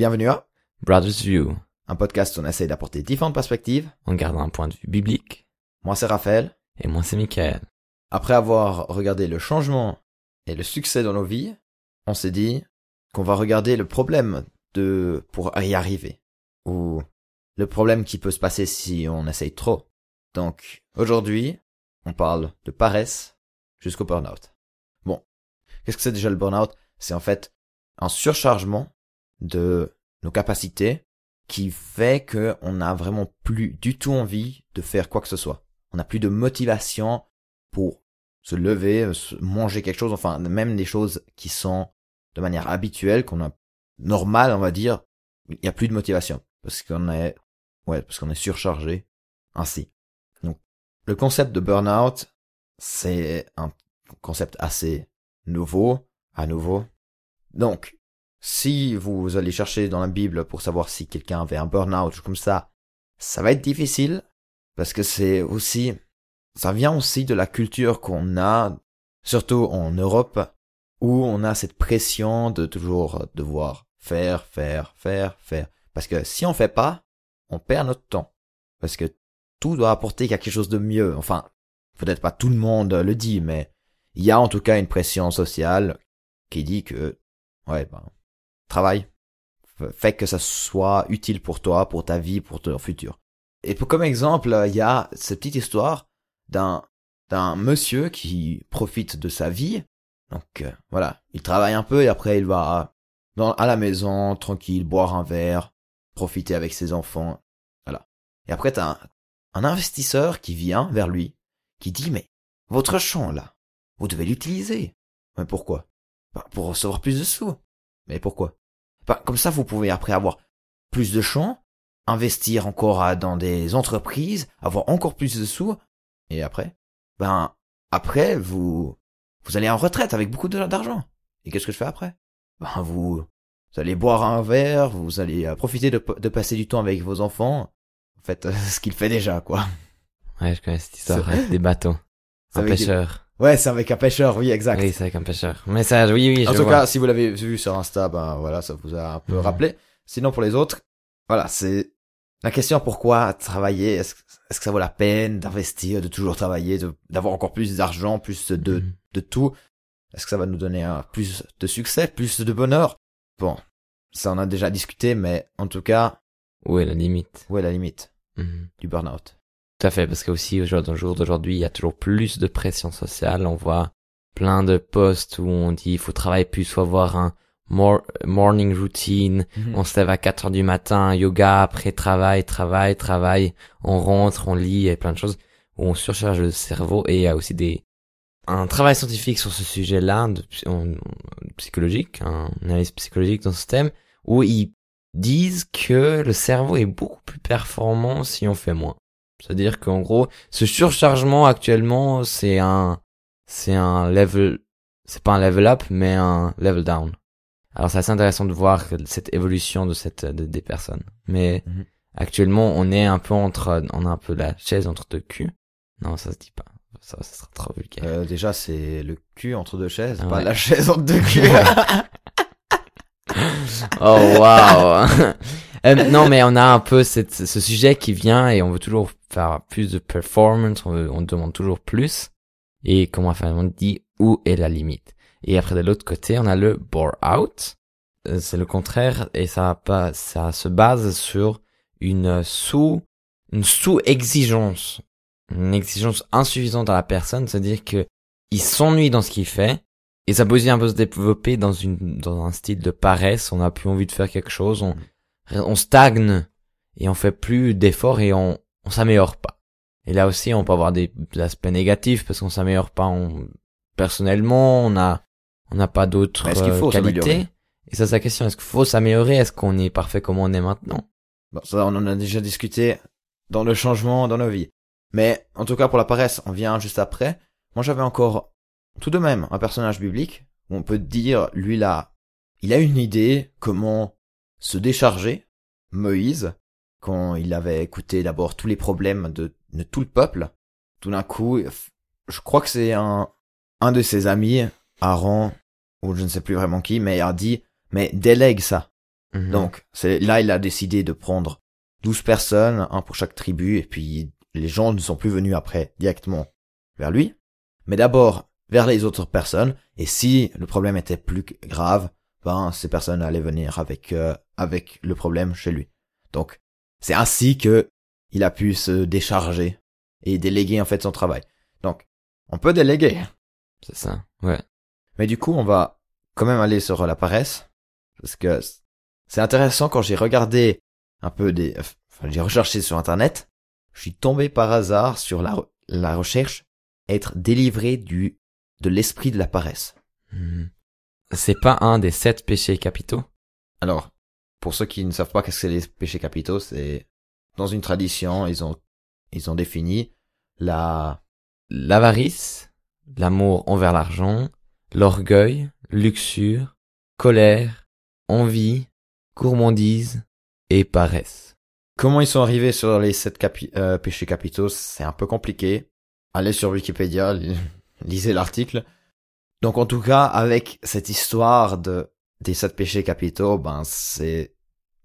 Bienvenue à Brothers View, un podcast où on essaie d'apporter différentes perspectives. en gardant un point de vue biblique. Moi c'est Raphaël. Et moi c'est Michael. Après avoir regardé le changement et le succès dans nos vies, on s'est dit qu'on va regarder le problème de pour y arriver. Ou le problème qui peut se passer si on essaye trop. Donc aujourd'hui, on parle de paresse jusqu'au burn-out. Bon, qu'est-ce que c'est déjà le burn-out? C'est en fait un surchargement de nos capacités qui fait que on n'a vraiment plus du tout envie de faire quoi que ce soit. On n'a plus de motivation pour se lever, manger quelque chose, enfin même des choses qui sont de manière habituelle, qu'on a normale, on va dire, il n'y a plus de motivation parce qu'on est ouais, parce qu'on est surchargé ainsi. Donc le concept de burn-out, c'est un concept assez nouveau, à nouveau. Donc si vous allez chercher dans la Bible pour savoir si quelqu'un avait un burn-out comme ça, ça va être difficile parce que c'est aussi ça vient aussi de la culture qu'on a surtout en Europe où on a cette pression de toujours devoir faire faire faire faire parce que si on fait pas, on perd notre temps parce que tout doit apporter quelque chose de mieux. Enfin, peut-être pas tout le monde le dit mais il y a en tout cas une pression sociale qui dit que ouais ben travail F- fait que ça soit utile pour toi, pour ta vie, pour ton futur. Et pour comme exemple, il y a cette petite histoire d'un d'un monsieur qui profite de sa vie. Donc euh, voilà, il travaille un peu et après il va dans à la maison tranquille boire un verre, profiter avec ses enfants. Voilà. Et après t'as un, un investisseur qui vient vers lui, qui dit mais votre champ là, vous devez l'utiliser. Mais pourquoi? Bah, Pour recevoir plus de sous. Mais pourquoi? Comme ça, vous pouvez après avoir plus de champs, investir encore dans des entreprises, avoir encore plus de sous, et après, ben après vous vous allez en retraite avec beaucoup d'argent. Et qu'est-ce que je fais après? Ben vous vous allez boire un verre, vous allez euh, profiter de, de passer du temps avec vos enfants. En fait, ce qu'il fait déjà, quoi. Ouais, je connais cette histoire avec des bateaux. Un pêcheur. Ouais, c'est avec un pêcheur, oui, exact. Oui, c'est avec un pêcheur. Ça, oui, oui, En je tout vois. cas, si vous l'avez vu sur Insta, ben voilà, ça vous a un peu Mhm. rappelé. Sinon, pour les autres, voilà, c'est la question pourquoi travailler? Est-ce que ça vaut la peine d'investir, de toujours travailler, d'avoir encore plus d'argent, plus de, Mhm. de tout? Est-ce que ça va nous donner un, plus de succès, plus de bonheur? Bon, ça on a déjà discuté, mais en tout cas, Où est la limite? Où est la limite? Mhm. du burn-out Tout à fait, parce que aussi, au jour au jour d'aujourd'hui, il y a toujours plus de pression sociale. On voit plein de posts où on dit il faut travailler plus, faut avoir un mor- morning routine. On se lève à 4 heures du matin, yoga, après travail, travail, travail. On rentre, on lit, et plein de choses où on surcharge le cerveau. Et il y a aussi des un travail scientifique sur ce sujet-là, psychologique, un analyse psychologique dans ce thème, où ils disent que le cerveau est beaucoup plus performant si on fait moins. C'est-à-dire qu'en gros, ce surchargement actuellement, c'est un, c'est un level, c'est pas un level up, mais un level down. Alors c'est assez intéressant de voir cette évolution de cette, de- des personnes. Mais Mhm. actuellement, on est un peu entre, on a un peu la chaise entre deux culs. Non, ça se dit pas. Ça, ça sera trop vulgaire. Euh, Déjà, c'est le cul entre deux chaises, Ah pas ouais. la chaise entre deux culs. Oh waouh Euh, Non mais on a un peu ce sujet qui vient et on veut toujours faire plus de performance, on, demande toujours plus. Et comment On dit où est la limite? Et après de l'autre côté, on a le bore out. Euh, C'est le contraire et ça se base sur une sous, une sous exigence, une exigence insuffisante à la personne, c'est-à-dire que il s'ennuie dans ce qu'il fait et ça peut aussi un peu se développer dans une dans un style de paresse. On n'a plus envie de faire quelque chose. On on stagne et on fait plus d'efforts et on on s'améliore pas. Et là aussi, on peut avoir des aspects négatifs parce qu'on s'améliore pas. On, personnellement, on a on n'a pas d'autres euh, qualités. Et ça, c'est la question. Est-ce qu'il faut s'améliorer? Est-ce qu'on est parfait comme on est maintenant? Bon, ça, on en a déjà discuté dans le changement dans nos vies. Mais, en tout cas, pour la paresse, on vient juste après. Moi, j'avais encore, tout de même, un personnage biblique, où on peut dire, lui, là, il a une idée comment se décharger. Moïse, quand il avait écouté d'abord tous les problèmes de, de tout le peuple, tout d'un coup, je crois que c'est un, un de ses amis, Aaron, ou je ne sais plus vraiment qui, mais il a dit, mais délègue ça. Mhm. Donc, c'est là, il a décidé de prendre 12 personnes, un pour chaque tribu, et puis les gens ne sont plus venus après directement vers lui, mais d'abord vers les autres personnes, et si le problème était plus grave, ben, ces personnes allaient venir avec, euh, avec le problème chez lui. Donc, c'est ainsi que il a pu se décharger et déléguer en fait son travail. Donc, on peut déléguer. C'est ça. Ouais. Mais du coup, on va quand même aller sur la paresse. Parce que c'est intéressant quand j'ai regardé un peu des, enfin, j'ai recherché sur internet. Je suis tombé par hasard sur la, re- la recherche être délivré du, de l'esprit de la paresse. Mhm. C'est pas un des sept péchés capitaux? Alors, pour ceux qui ne savent pas qu'est-ce que c'est les péchés capitaux, c'est, dans une tradition, ils ont, ils ont défini la, L'avarice, l'amour envers l'argent, l'orgueil, luxure, colère, envie, gourmandise et paresse. Comment ils sont arrivés sur les sept capi- euh, péchés capitaux, c'est un peu compliqué. Allez sur Wikipédia, li- lisez l'article. Donc en tout cas, avec cette histoire de des sept péchés capitaux, ben c'est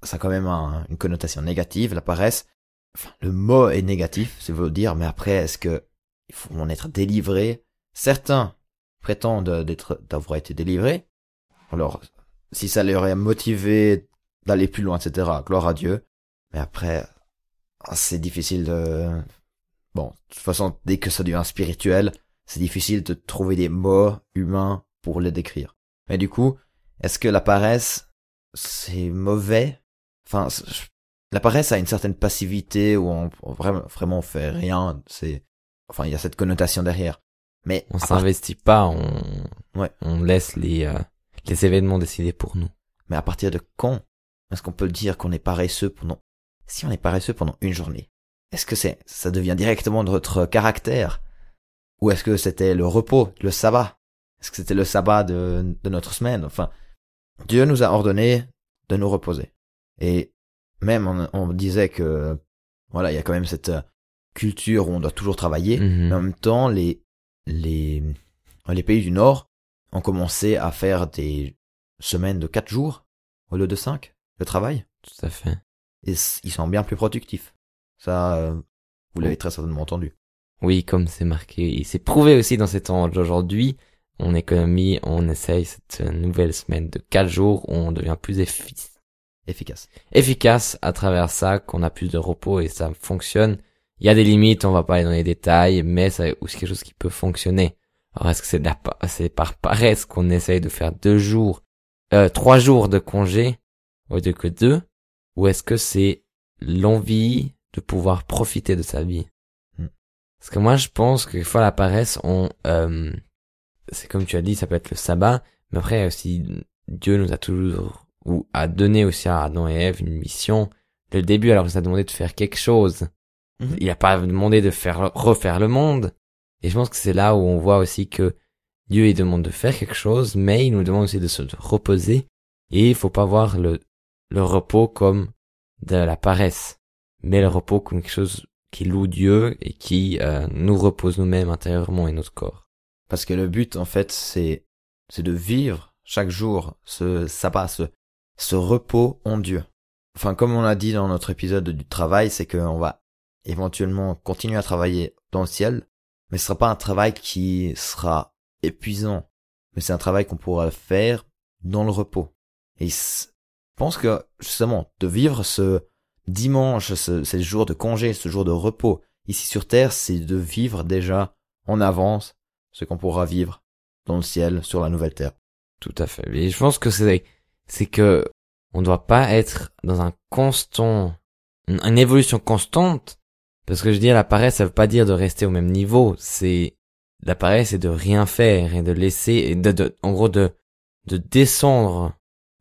ça a quand même un- une connotation négative, la paresse. Enfin, le mot est négatif, c'est veut dire, mais après, est-ce que il faut en être délivré? Certains prétendent d'être d'avoir été délivrés. Alors, si ça les aurait motivé d'aller plus loin, etc., gloire à Dieu. Mais après, c'est difficile de... Bon, de toute façon, dès que ça devient spirituel, c'est difficile de trouver des mots humains pour les décrire. Mais du coup, est-ce que la paresse, c'est mauvais? Enfin, la paresse a une certaine passivité où on, on vraiment, vraiment on fait rien. C'est, enfin, il y a cette connotation derrière. Mais On part- s'investit pas, on, Ouais. on laisse les, euh, les événements décider pour nous. mais à partir de quand est-ce qu'on peut dire qu'on est paresseux pendant Si on est paresseux pendant une journée, est-ce que c'est ça devient directement notre caractère? Ou est-ce que c'était le repos, le sabbat? Est-ce que c'était le sabbat de, de notre semaine? Enfin, Dieu nous a ordonné de nous reposer. Et même on, on disait que voilà, il y a quand même cette euh, culture où on doit toujours travailler. Mhm. Mais en même temps, les, les, les pays du Nord ont commencé à faire des semaines de quatre jours au lieu de cinq de travail. Tout à fait. Et ils sont bien plus productifs. Ça, euh, vous l'avez très certainement entendu. Oui, comme c'est marqué, et c'est prouvé aussi dans ces temps d'aujourd'hui, en économie, on essaye cette nouvelle semaine de 4 jours où on devient plus effi- Efficace. efficace à travers ça, qu'on a plus de repos et ça fonctionne. Il y a des limites, on va pas aller dans les détails, mais c'est aussi quelque chose qui peut fonctionner. Alors est-ce que c'est par paresse qu'on essaye de faire deux jours, euh, trois jours de congé au lieu que deux, ou est-ce que c'est l'envie de pouvoir profiter de sa vie? Parce que moi je pense que fois la paresse, on, euh, c'est comme tu as dit, ça peut être le sabbat, mais après aussi Dieu nous a toujours ou a donné aussi à Adam et Ève une mission. Dès le début, alors il nous a demandé de faire quelque chose. Mhm. Il a pas demandé de faire refaire le monde. Et je pense que c'est là où on voit aussi que Dieu il demande de faire quelque chose, mais il nous demande aussi de se reposer. Et il faut pas voir le, le repos comme de la paresse, mais le repos comme quelque chose qui loue Dieu et qui euh, nous repose nous-mêmes intérieurement et notre corps. Parce que le but, en fait, c'est, c'est de vivre chaque jour ce sabbat, ce, ce repos en Dieu. Enfin, comme on l'a dit dans notre épisode du travail, c'est qu'on va éventuellement continuer à travailler dans le ciel, mais ce sera pas un travail qui sera épuisant, mais c'est un travail qu'on pourra faire dans le repos. Et je pense que, justement, de vivre ce dimanche, ce, ces jours de congé, ce jour de repos, ici sur Terre, c'est de vivre déjà en avance ce qu'on pourra vivre dans le ciel sur la nouvelle Terre. Tout à fait. Et je pense que c'est c'est que on ne doit pas être dans un constant une, évolution constante parce que je dis la paresse ça veut pas dire de rester au même niveau, c'est la paresse c'est de rien faire et de laisser et de, de en gros de de descendre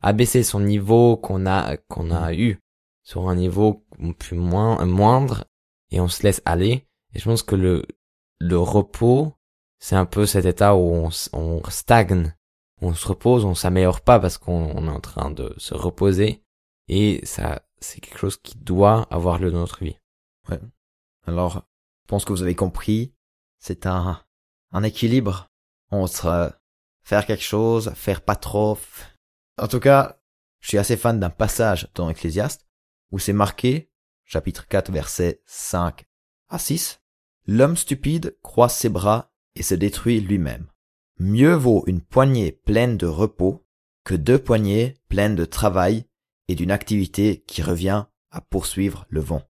abaisser son niveau qu'on a qu'on a eu sur un niveau plus moins moindre et on se laisse aller. Et je pense que le le repos c'est un peu cet état où on, stagne. On se repose, on s'améliore pas parce qu'on on est en train de se reposer. Et ça c'est quelque chose qui doit avoir lieu dans notre vie. Alors, je pense que vous avez compris, c'est un, un équilibre entre euh, faire quelque chose, faire pas trop. En tout cas, je suis assez fan d'un passage dans Ecclésiaste où c'est marqué, chapitre 4, versets 5 à 6, L'homme stupide croise ses bras et se détruit lui-même. Mieux vaut une poignée pleine de repos que deux poignées pleines de travail et d'une activité qui revient à poursuivre le vent.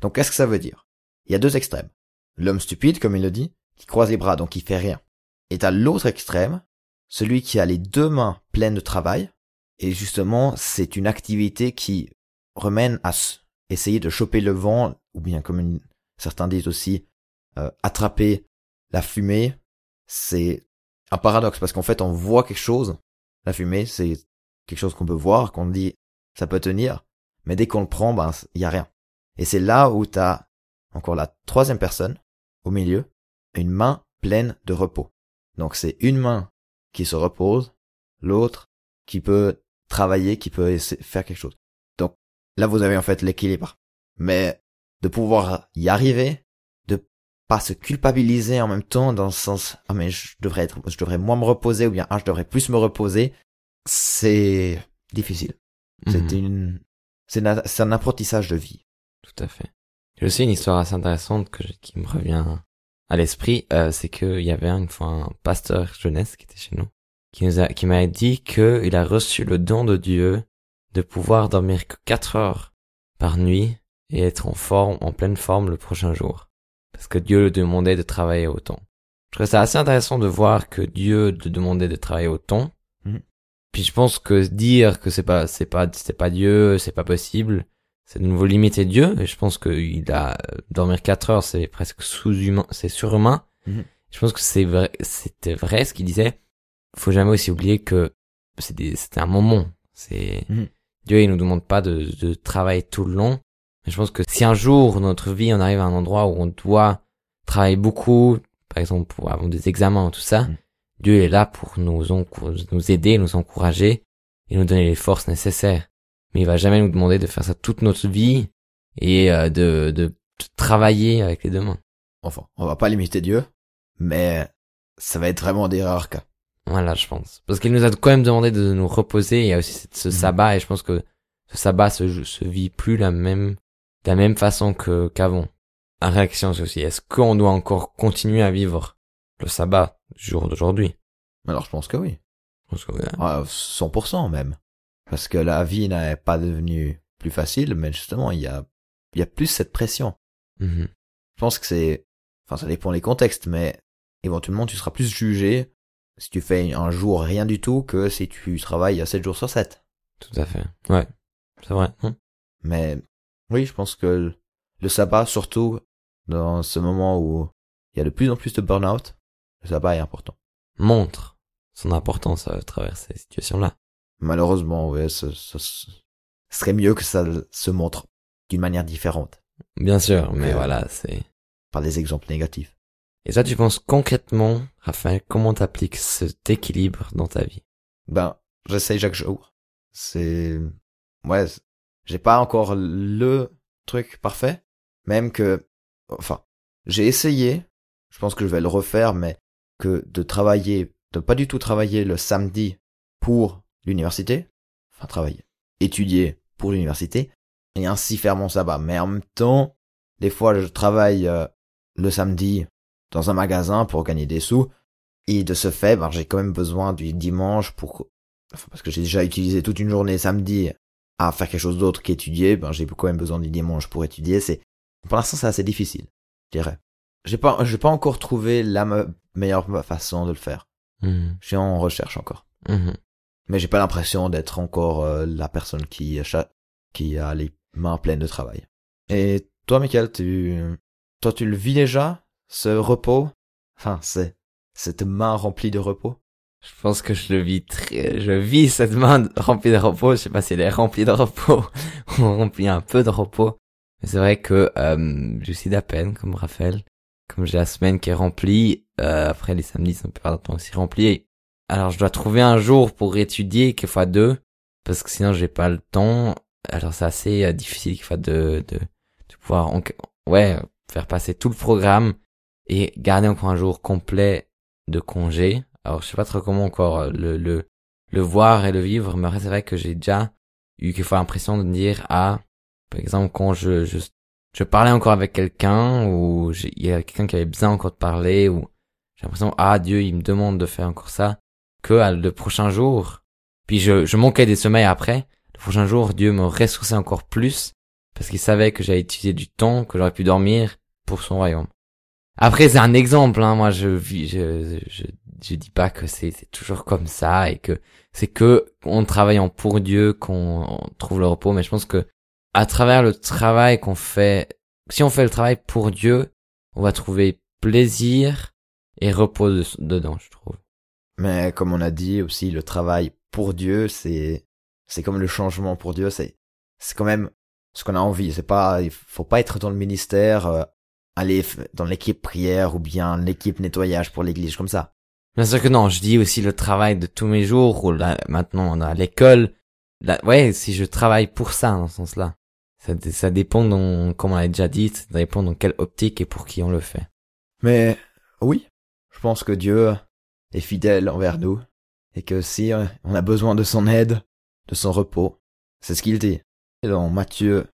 Donc qu'est-ce que ça veut dire? Il y a deux extrêmes. L'homme stupide, comme il le dit, qui croise les bras, donc qui fait rien. Et à l'autre extrême, celui qui a les deux mains pleines de travail, et justement, c'est une activité qui remène à essayer de choper le vent, ou bien comme certains disent aussi, euh, attraper la fumée. C'est un paradoxe parce qu'en fait, on voit quelque chose. La fumée, c'est quelque chose qu'on peut voir, qu'on dit ça peut tenir, mais dès qu'on le prend, ben il y a rien. Et c'est là où tu as encore la troisième personne au milieu, une main pleine de repos. Donc c'est une main qui se repose, l'autre qui peut travailler, qui peut faire quelque chose. Là vous avez en fait l'équilibre. Mais de pouvoir y arriver, de pas se culpabiliser en même temps dans le sens ah mais je devrais être je devrais moins me reposer ou bien ah je devrais plus me reposer, c'est difficile. C'est mhm. une c'est un apprentissage de vie. Tout à fait. J'ai aussi une histoire assez intéressante que qui me revient à l'esprit, euh, c'est qu'il y avait une fois un pasteur jeunesse qui était chez nous, qui nous a, qui m'a dit qu'il a reçu le don de Dieu de pouvoir dormir que 4 heures par nuit et être en forme, en pleine forme le prochain jour. Parce que Dieu le demandait de travailler autant. Je trouve ça assez intéressant de voir que Dieu le demandait de travailler autant. Mhm. Puis je pense que dire que c'est pas, c'est pas, c'est pas Dieu, c'est pas possible, c'est de nouveau limiter Dieu, et je pense qu'il a, dormir 4 heures, c'est presque sous-humain, c'est surhumain. Mhm. Je pense que c'est vrai, c'était vrai ce qu'il disait. Faut jamais aussi oublier que c'était un moment. C'est, mhm. Dieu, il nous demande pas de, de travailler tout le long. Mais je pense que si un jour, dans notre vie, on arrive à un endroit où on doit travailler beaucoup, par exemple, pour avoir des examens, tout ça, mhm. Dieu est là pour nous, nous aider, nous encourager et nous donner les forces nécessaires mais il va jamais nous demander de faire ça toute notre vie et euh, de, de, travailler avec les deux mains. Enfin, on va pas limiter Dieu, mais ça va être vraiment des rares cas. Voilà, je pense. Parce qu'il nous a quand même demandé de nous reposer. Il y a aussi ce mhm. sabbat et je pense que ce sabbat se, se vit plus la même, de la même façon que, qu'avant. La réaction, c'est aussi, est-ce qu'on doit encore continuer à vivre le sabbat du jour d'aujourd'hui? Alors, je pense que oui. Je pense que oui. 100% même parce que la vie n'est pas devenue plus facile, mais justement, il y a, il y a plus cette pression. Mm-hmm. Je pense que c'est, enfin, ça dépend des contextes, mais éventuellement, tu seras plus jugé si tu fais un jour rien du tout que si tu travailles 7 jours sur 7. Tout à fait. Ouais. C'est vrai. Hein. mais, oui, je pense que le sabbat, surtout dans ce moment où il y a de plus en plus de burn-out, le sabbat est important. Montre son importance à travers ces situations-là. Malheureusement, ouais, ce, serait mieux que ça se montre d'une manière différente. Bien sûr, mais voilà, c'est... Par des exemples négatifs. Et ça, tu penses concrètement, Raphaël, comment t'appliques cet équilibre dans ta vie? Ben, j'essaye chaque jour. C'est... Ouais, j'ai pas encore le truc parfait. Même que... Enfin, j'ai essayé, je pense que je vais le refaire, mais que de travailler, de pas du tout travailler le samedi pour l'université, enfin travailler, étudier pour l'université, et ainsi faire mon sabbat. Mais en même temps, des fois je travaille euh, le samedi dans un magasin pour gagner des sous, et de ce fait, ben, j'ai quand même besoin du dimanche pour, enfin, parce que j'ai déjà utilisé toute une journée samedi à faire quelque chose d'autre qu'étudier, ben, j'ai quand même besoin du dimanche pour étudier, c'est, pour l'instant c'est assez difficile, je dirais. J'ai pas, j'ai pas encore trouvé la meilleure façon de le faire. Mmh. Je suis en recherche encore. Mmh mais j'ai pas l'impression d'être encore euh, la personne qui qui a les mains pleines de travail. Et toi, Michael, tu toi tu le vis déjà? Ce repos Enfin, c'est cette main remplie de repos? Je pense que je le vis très je vis cette main remplie de repos, je sais pas si elle est remplie de repos ou remplie un peu de repos. Mais c'est vrai que euh, je suis d'à comme Raphaël, comme j'ai la semaine qui est remplie, euh, après les samedis sont pas temps aussi remplis alors je dois trouver un jour pour étudier fois deux, parce que sinon j'ai pas le temps. Alors c'est assez euh, difficile fois de, de, de pouvoir, ouais, faire passer tout le programme et garder encore un jour complet de congé. Alors je sais pas trop comment encore euh, le, le, le voir et le vivre, mais c'est vrai que j'ai déjà eu quelquefois l'impression de dire, ah, par exemple, quand je, je, je parlais encore avec quelqu'un, ou il y a quelqu'un qui avait besoin encore de parler, ou j'ai l'impression, ah, Dieu, il me demande de faire encore ça, que à le prochain jour, puis je, je manquais des sommeils après, le prochain jour, Dieu me ressourçait encore plus, parce qu'il savait que j'avais utilisé du temps, que j'aurais pu dormir pour son royaume. Après, c'est un exemple, hein, moi, je je, je, je dis pas que c'est toujours comme ça, et que c'est que en pour Dieu qu'on on trouve le repos, mais je pense que à travers le travail qu'on fait, si on fait le travail pour Dieu, on va trouver plaisir et repos de- dedans, je trouve. Mais comme on a dit aussi, le travail pour Dieu, c'est c'est comme le changement pour Dieu, c'est c'est quand même ce qu'on a envie. C'est pas, il faut pas être dans le ministère, euh, aller dans l'équipe prière ou bien l'équipe nettoyage pour l'église comme ça. Bien sûr que non, je dis aussi le travail de tous mes jours, ou là, maintenant on a l'école. Ouais, si je travaille pour ça, dans ce sens-là. Ça, dé- ça dépend, dans, comme on l'a déjà dit, ça dépend dans quelle optique et pour qui on le fait. Mais oui, je pense que Dieu est fidèle envers nous et que si euh, on a besoin de son aide, de son repos, c'est ce qu'il dit. Dans Matthieu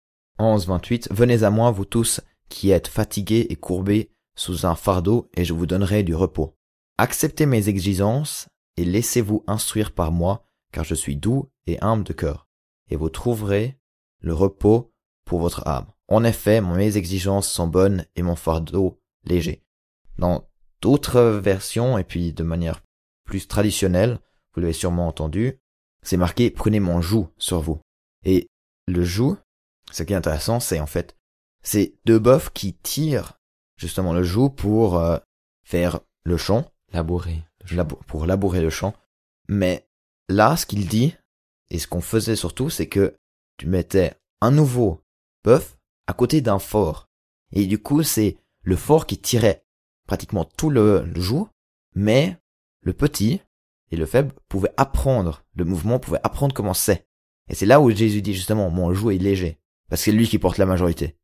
11, 28, Venez à moi, vous tous qui êtes fatigués et courbés sous un fardeau, et je vous donnerai du repos. Acceptez mes exigences et laissez-vous instruire par moi, car je suis doux et humble de cœur, et vous trouverez le repos pour votre âme. En effet, mes exigences sont bonnes et mon fardeau léger. Dans d'autres versions, et puis de manière plus traditionnelle, vous l'avez sûrement entendu, c'est marqué prenez mon joug sur vous. Et le joug, ce qui est intéressant, c'est en fait, c'est deux bœufs qui tirent justement le joug pour euh, faire le champ, Labourer. labou- pour labourer le champ. Mais là, ce qu'il dit, et ce qu'on faisait surtout, c'est que tu mettais un nouveau bœuf à côté d'un fort. Et du coup, c'est le fort qui tirait pratiquement tout le, le joug, mais le petit et le faible pouvaient apprendre, le mouvement pouvait apprendre comment c'est. Et c'est là où Jésus dit justement, mon joug est léger. Parce que c'est lui qui porte la majorité.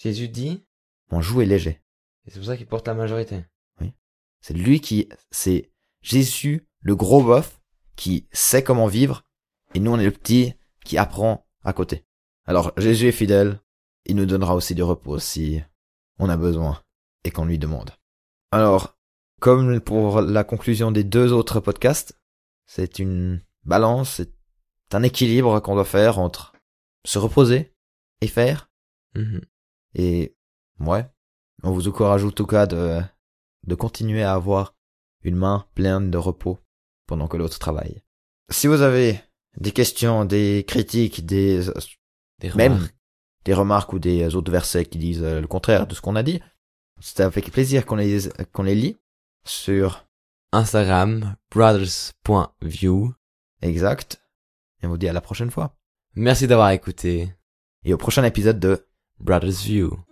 Jésus dit, Mon joug est léger. et c'est pour ça qu'il porte la majorité. C'est lui qui, c'est Jésus, le gros boeuf, qui sait comment vivre, et nous on est le petit qui apprend à côté. Alors Jésus est fidèle, il nous donnera aussi du repos si on a besoin et qu'on lui demande. Alors, comme pour la conclusion des deux autres podcasts, c'est une balance, c'est un équilibre qu'on doit faire entre se reposer et faire, Mhm. Et ouais, on vous encourage en tout cas de, de continuer à avoir une main pleine de repos pendant que l'autre travaille. Si vous avez des questions, des critiques, des Des même remarques. des remarques ou des autres versets qui disent euh, le contraire de ce qu'on a dit, c'est avec plaisir qu'on les qu'on les lit sur Instagram, brothers.view. exact. Et on vous dit à la prochaine fois Merci d'avoir écouté et au prochain épisode de Brothers View.